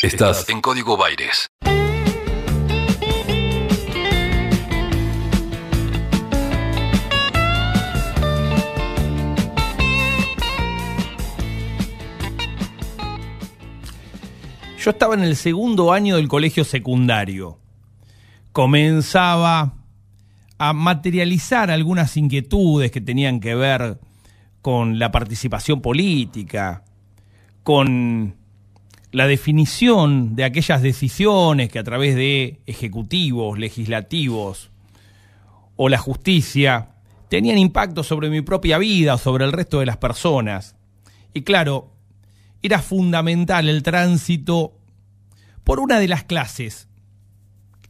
Estás en Código Baires. Yo estaba en el segundo año del colegio secundario. Comenzaba a materializar algunas inquietudes que tenían que ver con la participación política, con la definición de aquellas decisiones que a través de ejecutivos, legislativos o la justicia tenían impacto sobre mi propia vida o sobre el resto de las personas. Y claro, era fundamental el tránsito por una de las clases.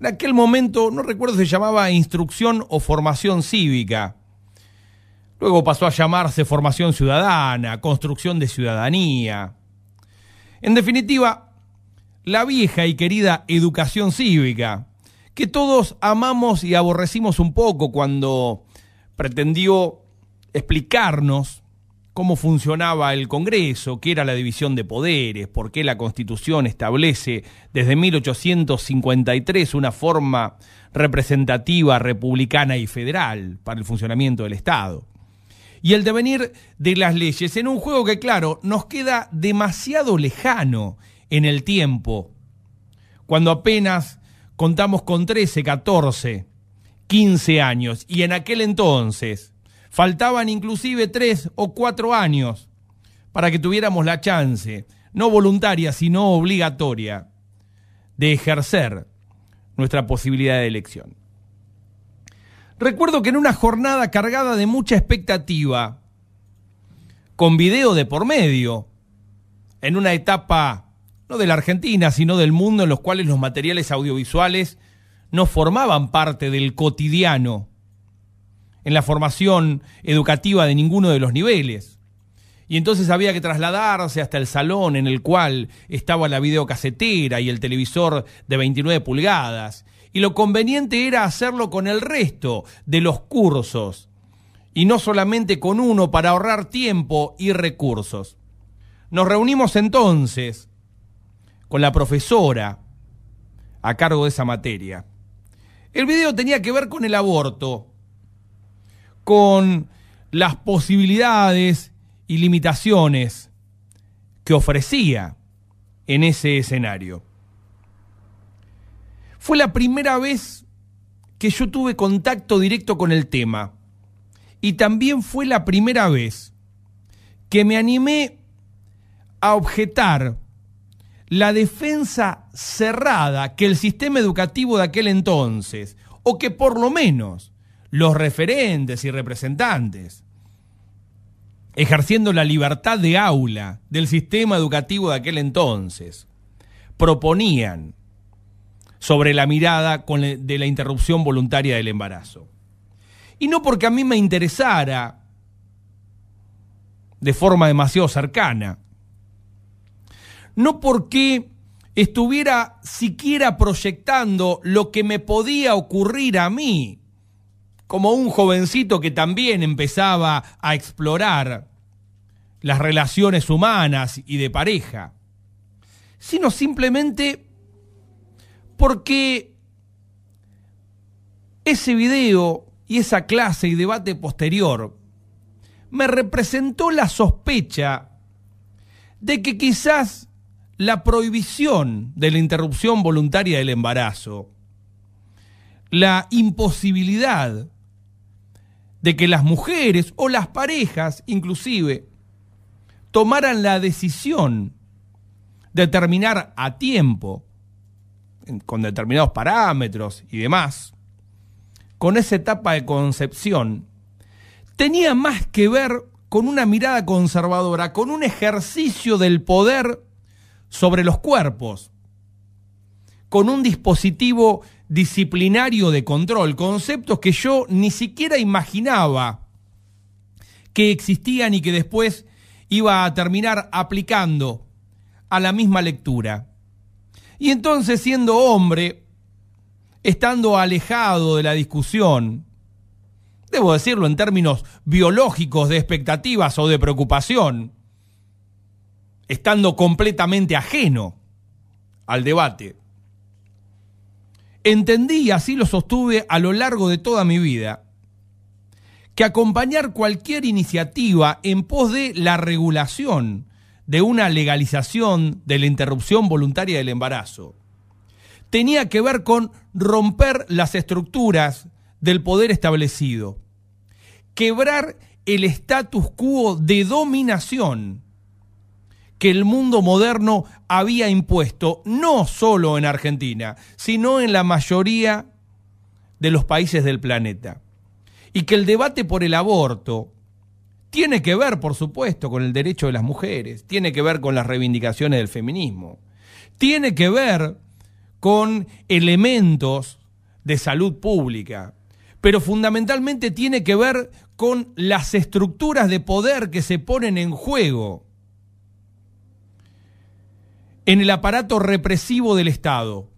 En aquel momento, no recuerdo si se llamaba instrucción o formación cívica. Luego pasó a llamarse formación ciudadana, construcción de ciudadanía. En definitiva, la vieja y querida educación cívica, que todos amamos y aborrecimos un poco cuando pretendió explicarnos cómo funcionaba el Congreso, qué era la división de poderes, por qué la Constitución establece desde 1853 una forma representativa, republicana y federal para el funcionamiento del Estado. Y el devenir de las leyes en un juego que, claro, nos queda demasiado lejano en el tiempo, cuando apenas contamos con 13, 14, 15 años, y en aquel entonces Faltaban inclusive tres o cuatro años para que tuviéramos la chance, no voluntaria, sino obligatoria, de ejercer nuestra posibilidad de elección. Recuerdo que en una jornada cargada de mucha expectativa, con video de por medio, en una etapa no de la Argentina, sino del mundo en los cuales los materiales audiovisuales no formaban parte del cotidiano en la formación educativa de ninguno de los niveles. Y entonces había que trasladarse hasta el salón en el cual estaba la videocasetera y el televisor de 29 pulgadas. Y lo conveniente era hacerlo con el resto de los cursos. Y no solamente con uno para ahorrar tiempo y recursos. Nos reunimos entonces con la profesora a cargo de esa materia. El video tenía que ver con el aborto con las posibilidades y limitaciones que ofrecía en ese escenario. Fue la primera vez que yo tuve contacto directo con el tema. Y también fue la primera vez que me animé a objetar la defensa cerrada que el sistema educativo de aquel entonces, o que por lo menos los referentes y representantes, ejerciendo la libertad de aula del sistema educativo de aquel entonces, proponían sobre la mirada de la interrupción voluntaria del embarazo. Y no porque a mí me interesara de forma demasiado cercana, no porque estuviera siquiera proyectando lo que me podía ocurrir a mí como un jovencito que también empezaba a explorar las relaciones humanas y de pareja, sino simplemente porque ese video y esa clase y debate posterior me representó la sospecha de que quizás la prohibición de la interrupción voluntaria del embarazo, la imposibilidad de que las mujeres o las parejas inclusive tomaran la decisión de terminar a tiempo, con determinados parámetros y demás, con esa etapa de concepción, tenía más que ver con una mirada conservadora, con un ejercicio del poder sobre los cuerpos, con un dispositivo disciplinario de control, conceptos que yo ni siquiera imaginaba que existían y que después iba a terminar aplicando a la misma lectura. Y entonces siendo hombre, estando alejado de la discusión, debo decirlo en términos biológicos de expectativas o de preocupación, estando completamente ajeno al debate. Entendí, así lo sostuve a lo largo de toda mi vida, que acompañar cualquier iniciativa en pos de la regulación de una legalización de la interrupción voluntaria del embarazo tenía que ver con romper las estructuras del poder establecido, quebrar el status quo de dominación que el mundo moderno había impuesto, no solo en Argentina, sino en la mayoría de los países del planeta. Y que el debate por el aborto tiene que ver, por supuesto, con el derecho de las mujeres, tiene que ver con las reivindicaciones del feminismo, tiene que ver con elementos de salud pública, pero fundamentalmente tiene que ver con las estructuras de poder que se ponen en juego en el aparato represivo del Estado.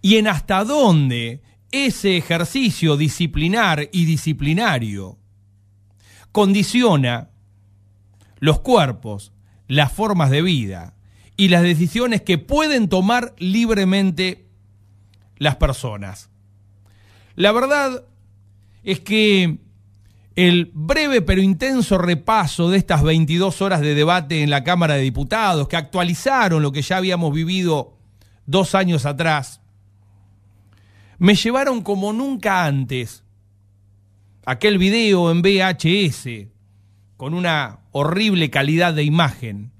Y en hasta dónde ese ejercicio disciplinar y disciplinario condiciona los cuerpos, las formas de vida y las decisiones que pueden tomar libremente las personas. La verdad es que el breve pero intenso repaso de estas 22 horas de debate en la Cámara de Diputados, que actualizaron lo que ya habíamos vivido dos años atrás, me llevaron como nunca antes aquel video en VHS con una horrible calidad de imagen,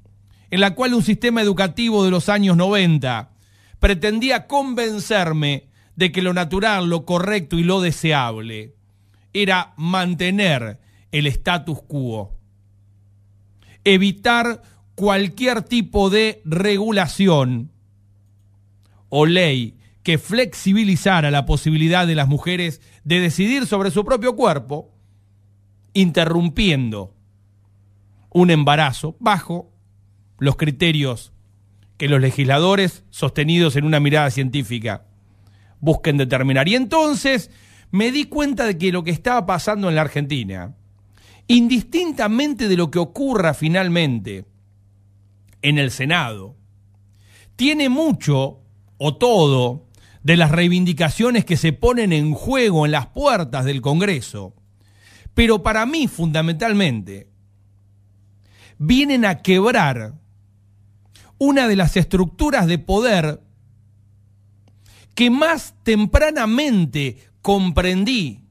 en la cual un sistema educativo de los años 90 pretendía convencerme de que lo natural, lo correcto y lo deseable era mantener el status quo, evitar cualquier tipo de regulación o ley que flexibilizara la posibilidad de las mujeres de decidir sobre su propio cuerpo, interrumpiendo un embarazo bajo los criterios que los legisladores, sostenidos en una mirada científica, busquen determinar. Y entonces me di cuenta de que lo que estaba pasando en la Argentina, indistintamente de lo que ocurra finalmente en el Senado, tiene mucho o todo de las reivindicaciones que se ponen en juego en las puertas del Congreso, pero para mí fundamentalmente vienen a quebrar una de las estructuras de poder que más tempranamente comprendí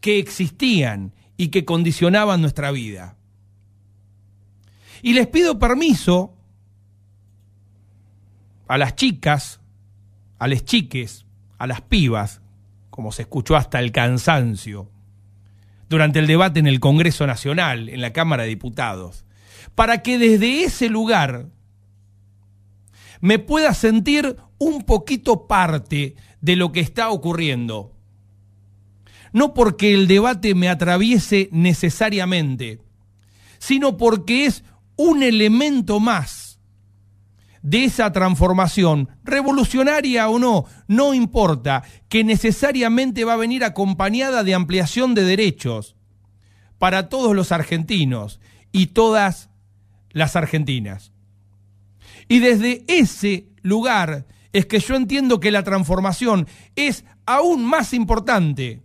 que existían y que condicionaban nuestra vida. Y les pido permiso a las chicas, a las chiques, a las pibas, como se escuchó hasta el cansancio, durante el debate en el Congreso Nacional, en la Cámara de Diputados, para que desde ese lugar me pueda sentir un poquito parte de lo que está ocurriendo. No porque el debate me atraviese necesariamente, sino porque es un elemento más de esa transformación, revolucionaria o no, no importa, que necesariamente va a venir acompañada de ampliación de derechos para todos los argentinos y todas las argentinas. Y desde ese lugar es que yo entiendo que la transformación es aún más importante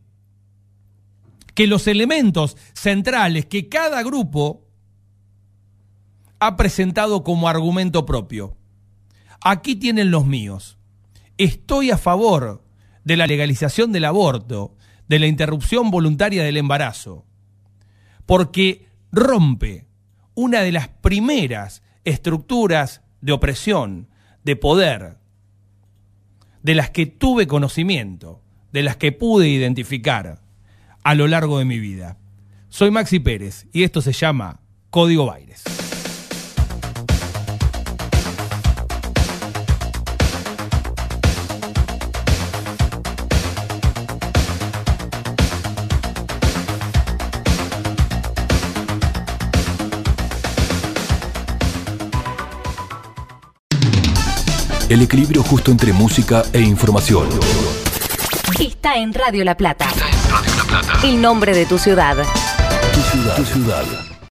que los elementos centrales que cada grupo ha presentado como argumento propio. Aquí tienen los míos. Estoy a favor de la legalización del aborto, de la interrupción voluntaria del embarazo, porque rompe una de las primeras estructuras de opresión, de poder, de las que tuve conocimiento, de las que pude identificar a lo largo de mi vida. Soy Maxi Pérez y esto se llama Código Baires. El equilibrio justo entre música e información. Está en Radio La Plata. El nombre de tu ciudad. Tu ciudad. Tu ciudad.